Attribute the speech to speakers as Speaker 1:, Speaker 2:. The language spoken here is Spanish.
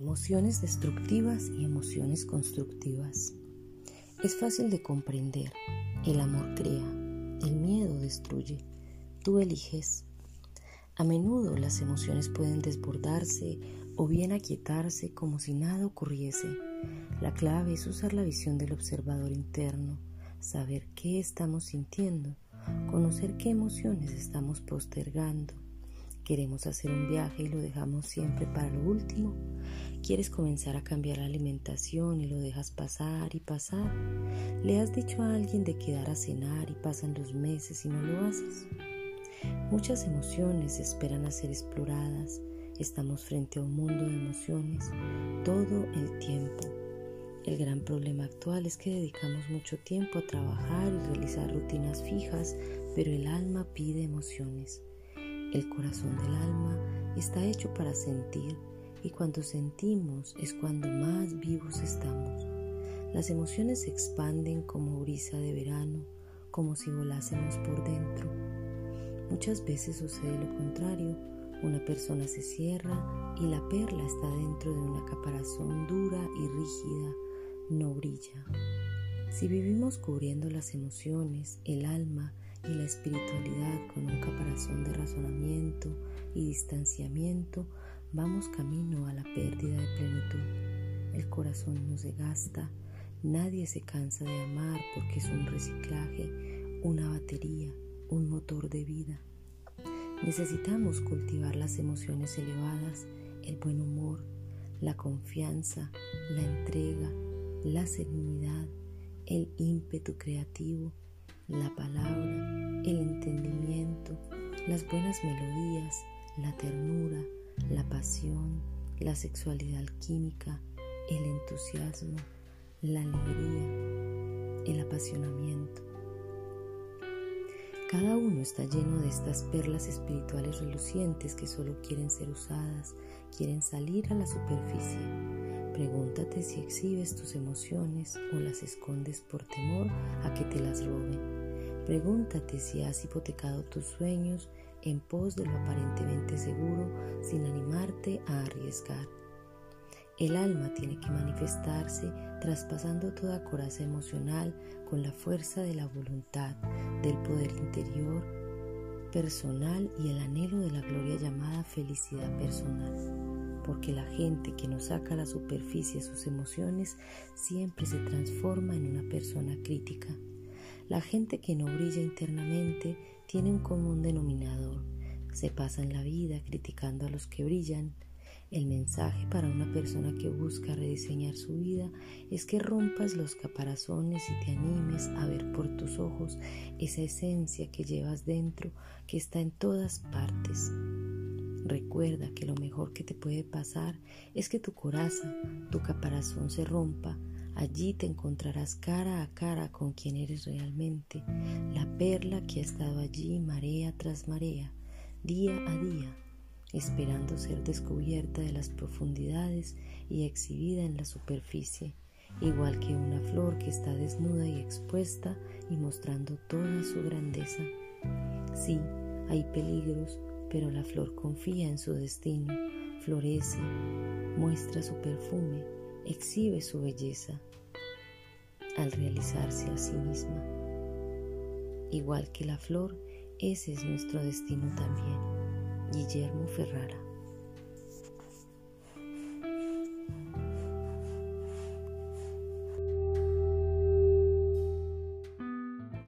Speaker 1: Emociones destructivas y emociones constructivas. Es fácil de comprender. El amor crea, el miedo destruye. Tú eliges. A menudo las emociones pueden desbordarse o bien aquietarse como si nada ocurriese. La clave es usar la visión del observador interno, saber qué estamos sintiendo, conocer qué emociones estamos postergando Queremos hacer un viaje y lo dejamos siempre para lo último. Quieres comenzar a cambiar la alimentación y lo dejas pasar y pasar. Le has dicho a alguien de quedar a cenar y pasan los meses y no lo haces. Muchas emociones esperan a ser exploradas. Estamos frente a un mundo de emociones todo el tiempo. El gran problema actual es que dedicamos mucho tiempo a trabajar y realizar rutinas fijas, pero el alma pide emociones. El corazón del alma está hecho para sentir y cuando sentimos es cuando más vivos estamos. Las emociones se expanden como brisa de verano, como si volásemos por dentro. Muchas veces sucede lo contrario. Una persona se cierra y la perla está dentro de una caparazón dura y rígida, no brilla. Si vivimos cubriendo las emociones, el alma y la espiritualidad con un caparazón de razonamiento y distanciamiento, vamos camino a la pérdida de plenitud. El corazón no se gasta, nadie se cansa de amar porque es un reciclaje, una batería, un motor de vida. Necesitamos cultivar las emociones elevadas, el buen humor, la confianza, la entrega, la serenidad, el ímpetu creativo, la palabra, el entendimiento, las buenas melodías, la ternura, la pasión, la sexualidad alquímica, el entusiasmo, la alegría, el apasionamiento. Cada uno está lleno de estas perlas espirituales relucientes que solo quieren ser usadas, quieren salir a la superficie. Pregúntate si exhibes tus emociones o las escondes por temor a que te las roben. Pregúntate si has hipotecado tus sueños en pos de lo aparentemente seguro sin animarte a arriesgar. El alma tiene que manifestarse traspasando toda coraza emocional con la fuerza de la voluntad, del poder interior, personal y el anhelo de la gloria llamada felicidad personal. Porque la gente que no saca a la superficie sus emociones siempre se transforma en una persona crítica la gente que no brilla internamente tiene un común denominador. Se pasa en la vida criticando a los que brillan. El mensaje para una persona que busca rediseñar su vida es que rompas los caparazones y te animes a ver por tus ojos esa esencia que llevas dentro que está en todas partes. Recuerda que lo mejor que te puede pasar es que tu coraza, tu caparazón se rompa Allí te encontrarás cara a cara con quien eres realmente, la perla que ha estado allí marea tras marea, día a día, esperando ser descubierta de las profundidades y exhibida en la superficie, igual que una flor que está desnuda y expuesta y mostrando toda su grandeza. Sí, hay peligros, pero la flor confía en su destino, florece, muestra su perfume, exhibe su belleza al realizarse a sí misma. Igual que la flor, ese es nuestro destino también. Guillermo Ferrara